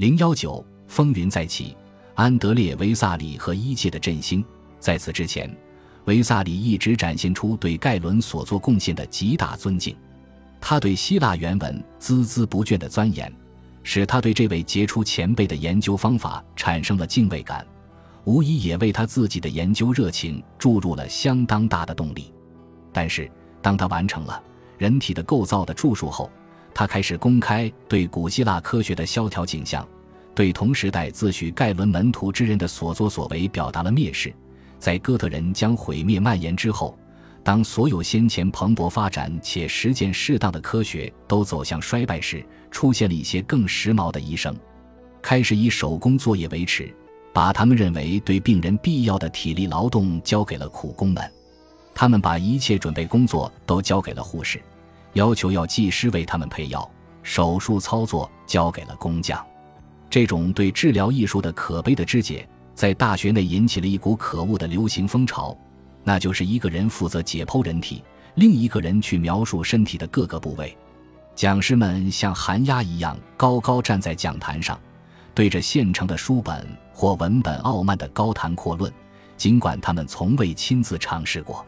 零幺九风云再起，安德烈·维萨里和一切的振兴。在此之前，维萨里一直展现出对盖伦所做贡献的极大尊敬。他对希腊原文孜孜不倦的钻研，使他对这位杰出前辈的研究方法产生了敬畏感，无疑也为他自己的研究热情注入了相当大的动力。但是，当他完成了《人体的构造》的著述后，他开始公开对古希腊科学的萧条景象，对同时代自诩盖伦门徒之人的所作所为表达了蔑视。在哥特人将毁灭蔓延之后，当所有先前蓬勃发展且实践适当的科学都走向衰败时，出现了一些更时髦的医生，开始以手工作业为耻，把他们认为对病人必要的体力劳动交给了苦工们。他们把一切准备工作都交给了护士。要求要技师为他们配药，手术操作交给了工匠。这种对治疗艺术的可悲的肢解，在大学内引起了一股可恶的流行风潮，那就是一个人负责解剖人体，另一个人去描述身体的各个部位。讲师们像寒鸦一样高高站在讲坛上，对着现成的书本或文本傲慢的高谈阔论，尽管他们从未亲自尝试过。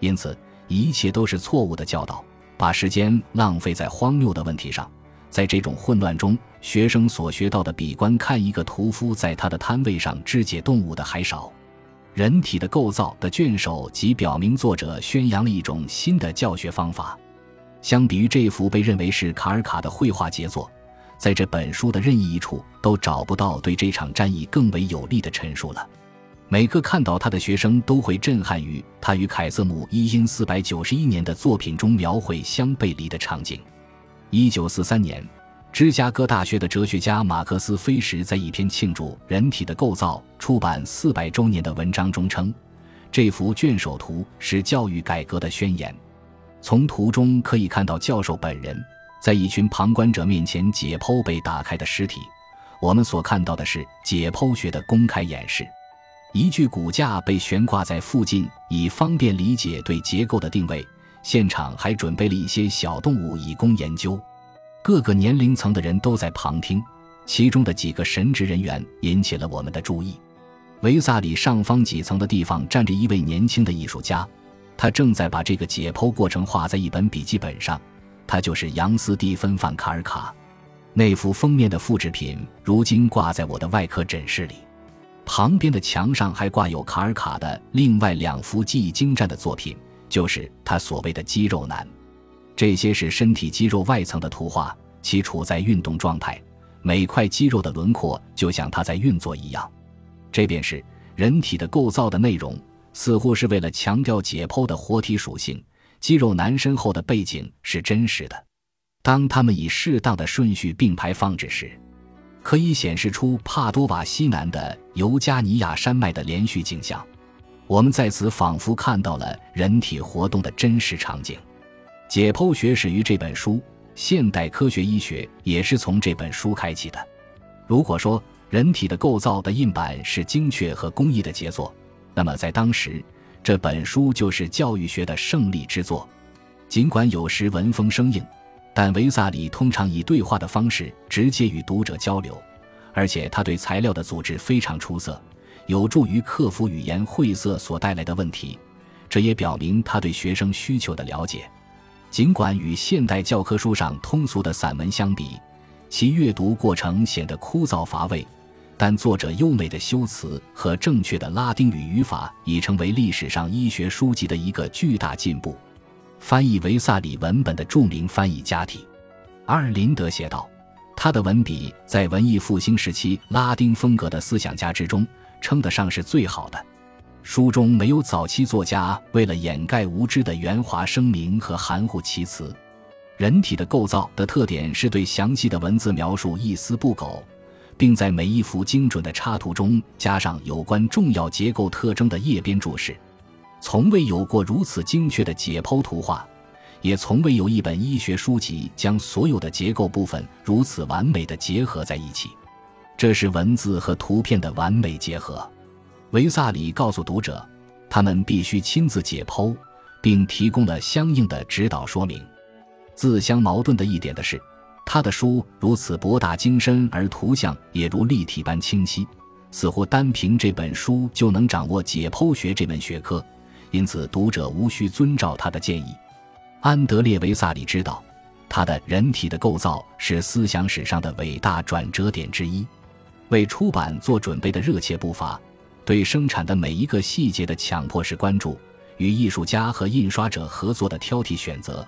因此，一切都是错误的教导。把时间浪费在荒谬的问题上，在这种混乱中，学生所学到的比观看一个屠夫在他的摊位上肢解动物的还少。人体的构造的卷首即表明作者宣扬了一种新的教学方法。相比于这幅被认为是卡尔卡的绘画杰作，在这本书的任意一处都找不到对这场战役更为有力的陈述了。每个看到他的学生都会震撼于他与凯瑟姆一因四百九十一年的作品中描绘相背离的场景。一九四三年，芝加哥大学的哲学家马克思·菲什在一篇庆祝人体的构造出版四百周年的文章中称，这幅卷首图是教育改革的宣言。从图中可以看到教授本人在一群旁观者面前解剖被打开的尸体。我们所看到的是解剖学的公开演示。一具骨架被悬挂在附近，以方便理解对结构的定位。现场还准备了一些小动物以供研究。各个年龄层的人都在旁听，其中的几个神职人员引起了我们的注意。维萨里上方几层的地方站着一位年轻的艺术家，他正在把这个解剖过程画在一本笔记本上。他就是杨斯蒂芬·范卡尔卡。那幅封面的复制品如今挂在我的外科诊室里。旁边的墙上还挂有卡尔卡的另外两幅技艺精湛的作品，就是他所谓的肌肉男。这些是身体肌肉外层的图画，其处在运动状态，每块肌肉的轮廓就像它在运作一样。这便是人体的构造的内容，似乎是为了强调解剖的活体属性。肌肉男身后的背景是真实的，当他们以适当的顺序并排放置时。可以显示出帕多瓦西南的尤加尼亚山脉的连续景象，我们在此仿佛看到了人体活动的真实场景。解剖学始于这本书，现代科学医学也是从这本书开启的。如果说人体的构造的印版是精确和工艺的杰作，那么在当时，这本书就是教育学的胜利之作。尽管有时闻风生硬。但维萨里通常以对话的方式直接与读者交流，而且他对材料的组织非常出色，有助于克服语言晦涩所带来的问题。这也表明他对学生需求的了解。尽管与现代教科书上通俗的散文相比，其阅读过程显得枯燥乏味，但作者优美的修辞和正确的拉丁语语法已成为历史上医学书籍的一个巨大进步。翻译维萨里文本的著名翻译家体，阿尔林德写道：“他的文笔在文艺复兴时期拉丁风格的思想家之中称得上是最好的。书中没有早期作家为了掩盖无知的圆滑声明和含糊其辞。人体的构造的特点是对详细的文字描述一丝不苟，并在每一幅精准的插图中加上有关重要结构特征的页边注释。”从未有过如此精确的解剖图画，也从未有一本医学书籍将所有的结构部分如此完美的结合在一起。这是文字和图片的完美结合。维萨里告诉读者，他们必须亲自解剖，并提供了相应的指导说明。自相矛盾的一点的是，他的书如此博大精深，而图像也如立体般清晰，似乎单凭这本书就能掌握解剖学这门学科，因此读者无需遵照他的建议。安德烈·维萨里知道，他的人体的构造是思想史上的伟大转折点之一。为出版做准备的热切步伐，对生产的每一个细节的强迫式关注，与艺术家和印刷者合作的挑剔选择。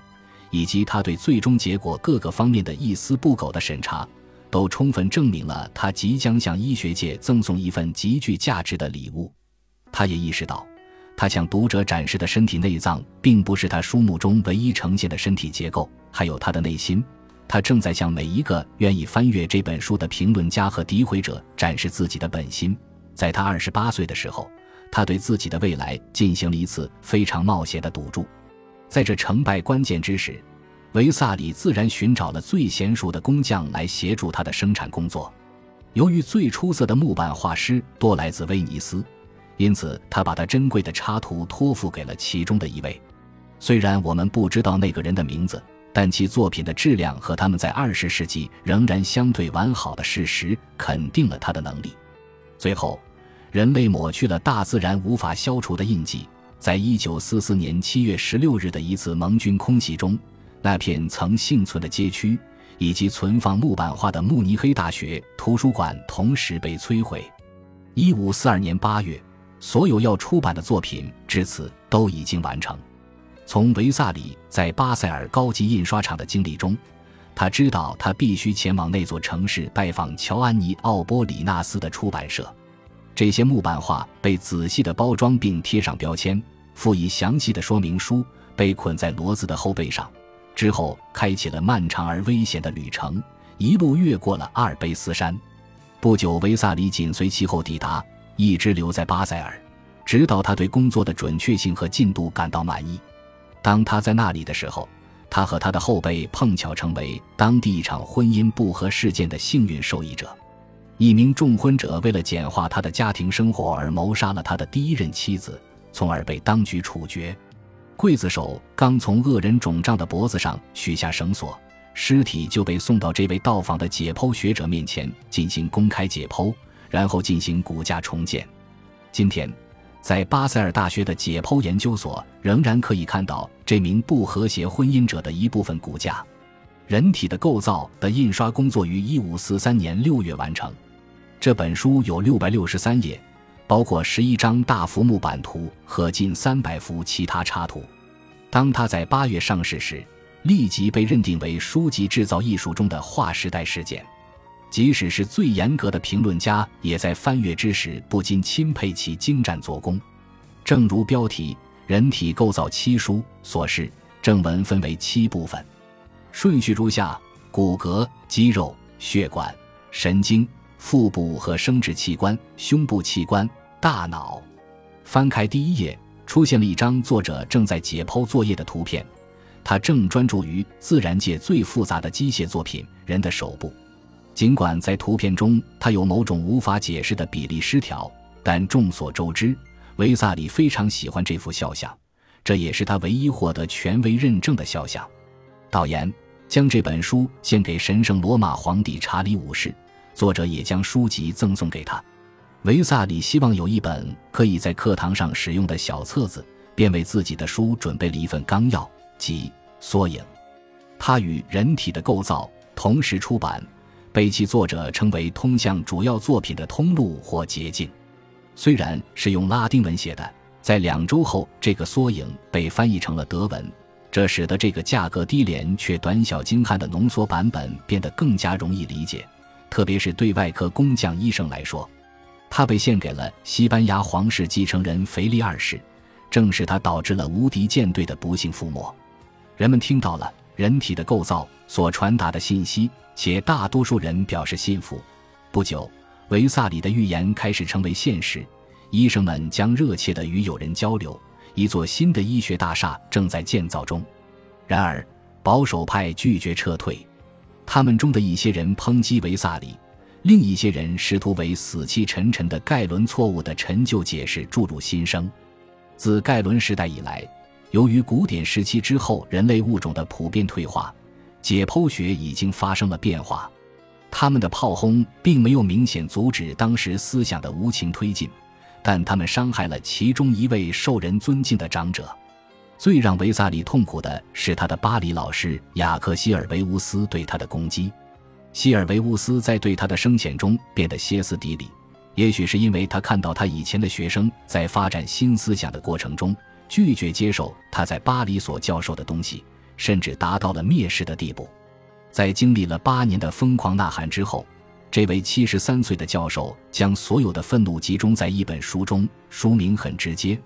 以及他对最终结果各个方面的一丝不苟的审查，都充分证明了他即将向医学界赠送一份极具价值的礼物。他也意识到，他向读者展示的身体内脏，并不是他书目中唯一呈现的身体结构，还有他的内心。他正在向每一个愿意翻阅这本书的评论家和诋毁者展示自己的本心。在他二十八岁的时候，他对自己的未来进行了一次非常冒险的赌注。在这成败关键之时，维萨里自然寻找了最娴熟的工匠来协助他的生产工作。由于最出色的木板画师多来自威尼斯，因此他把他珍贵的插图托付给了其中的一位。虽然我们不知道那个人的名字，但其作品的质量和他们在二十世纪仍然相对完好的事实肯定了他的能力。最后，人类抹去了大自然无法消除的印记。在一九四四年七月十六日的一次盟军空袭中，那片曾幸存的街区以及存放木板画的慕尼黑大学图书馆同时被摧毁。一五四二年八月，所有要出版的作品至此都已经完成。从维萨里在巴塞尔高级印刷厂的经历中，他知道他必须前往那座城市拜访乔安妮·奥波里纳斯的出版社。这些木板画被仔细的包装并贴上标签。附以详细的说明书，被捆在骡子的后背上，之后开启了漫长而危险的旅程，一路越过了阿尔卑斯山。不久，维萨里紧随其后抵达，一直留在巴塞尔，直到他对工作的准确性和进度感到满意。当他在那里的时候，他和他的后辈碰巧成为当地一场婚姻不和事件的幸运受益者。一名重婚者为了简化他的家庭生活而谋杀了他的第一任妻子。从而被当局处决。刽子手刚从恶人肿胀的脖子上取下绳索，尸体就被送到这位到访的解剖学者面前进行公开解剖，然后进行骨架重建。今天，在巴塞尔大学的解剖研究所仍然可以看到这名不和谐婚姻者的一部分骨架。人体的构造的印刷工作于1543年6月完成。这本书有663页。包括十一张大幅木版图和近三百幅其他插图。当它在八月上市时，立即被认定为书籍制造艺术中的划时代事件。即使是最严格的评论家，也在翻阅之时不禁钦佩其精湛做工。正如标题“人体构造七书”所示，正文分为七部分，顺序如下：骨骼、肌肉、血管、神经。腹部和生殖器官、胸部器官、大脑。翻开第一页，出现了一张作者正在解剖作业的图片。他正专注于自然界最复杂的机械作品——人的手部。尽管在图片中他有某种无法解释的比例失调，但众所周知，维萨里非常喜欢这幅肖像，这也是他唯一获得权威认证的肖像。导言：将这本书献给神圣罗马皇帝查理五世。作者也将书籍赠送给他。维萨里希望有一本可以在课堂上使用的小册子，便为自己的书准备了一份纲要，即缩影。他与《人体的构造》同时出版，被其作者称为通向主要作品的通路或捷径。虽然是用拉丁文写的，在两周后，这个缩影被翻译成了德文，这使得这个价格低廉却短小精悍的浓缩版本变得更加容易理解。特别是对外科工匠医生来说，他被献给了西班牙皇室继承人腓力二世，正是他导致了无敌舰队的不幸覆没。人们听到了人体的构造所传达的信息，且大多数人表示信服。不久，维萨里的预言开始成为现实，医生们将热切地与友人交流。一座新的医学大厦正在建造中，然而保守派拒绝撤退。他们中的一些人抨击维萨里，另一些人试图为死气沉沉的盖伦错误的陈旧解释注入新生。自盖伦时代以来，由于古典时期之后人类物种的普遍退化，解剖学已经发生了变化。他们的炮轰并没有明显阻止当时思想的无情推进，但他们伤害了其中一位受人尊敬的长者。最让维萨里痛苦的是他的巴黎老师雅克希尔维乌斯对他的攻击。希尔维乌斯在对他的生前中变得歇斯底里，也许是因为他看到他以前的学生在发展新思想的过程中拒绝接受他在巴黎所教授的东西，甚至达到了蔑视的地步。在经历了八年的疯狂呐喊之后，这位七十三岁的教授将所有的愤怒集中在一本书中，书名很直接。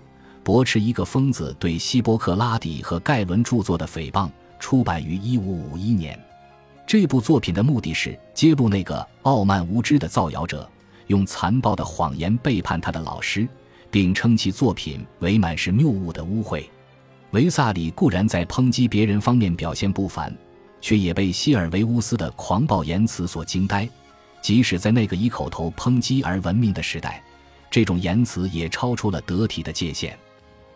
驳斥一个疯子对希波克拉底和盖伦著作的诽谤，出版于一五五一年。这部作品的目的是揭露那个傲慢无知的造谣者用残暴的谎言背叛他的老师，并称其作品为满是谬误的污秽。维萨里固然在抨击别人方面表现不凡，却也被希尔维乌斯的狂暴言辞所惊呆。即使在那个以口头抨击而闻名的时代，这种言辞也超出了得体的界限。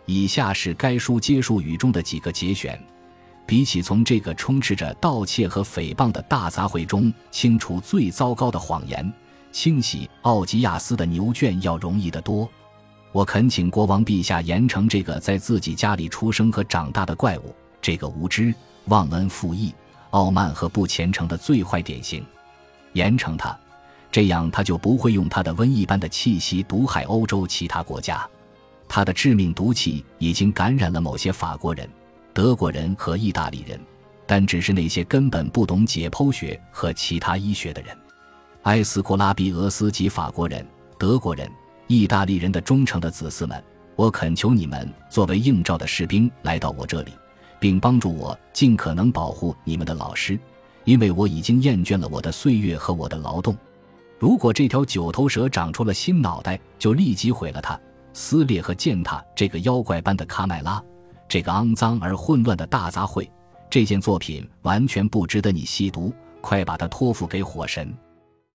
以下是该书结束语中的几个节选。比起从这个充斥着盗窃和诽谤的大杂烩中清除最糟糕的谎言，清洗奥吉亚斯的牛圈要容易得多。我恳请国王陛下严惩这个在自己家里出生和长大的怪物，这个无知、忘恩负义、傲慢和不虔诚的最坏典型。严惩他，这样他就不会用他的瘟疫般的气息毒害欧洲其他国家。他的致命毒气已经感染了某些法国人、德国人和意大利人，但只是那些根本不懂解剖学和其他医学的人。埃斯库拉比俄斯及法国人、德国人、意大利人的忠诚的子嗣们，我恳求你们作为应召的士兵来到我这里，并帮助我尽可能保护你们的老师，因为我已经厌倦了我的岁月和我的劳动。如果这条九头蛇长出了新脑袋，就立即毁了它。撕裂和践踏这个妖怪般的卡麦拉，这个肮脏而混乱的大杂烩，这件作品完全不值得你细读，快把它托付给火神。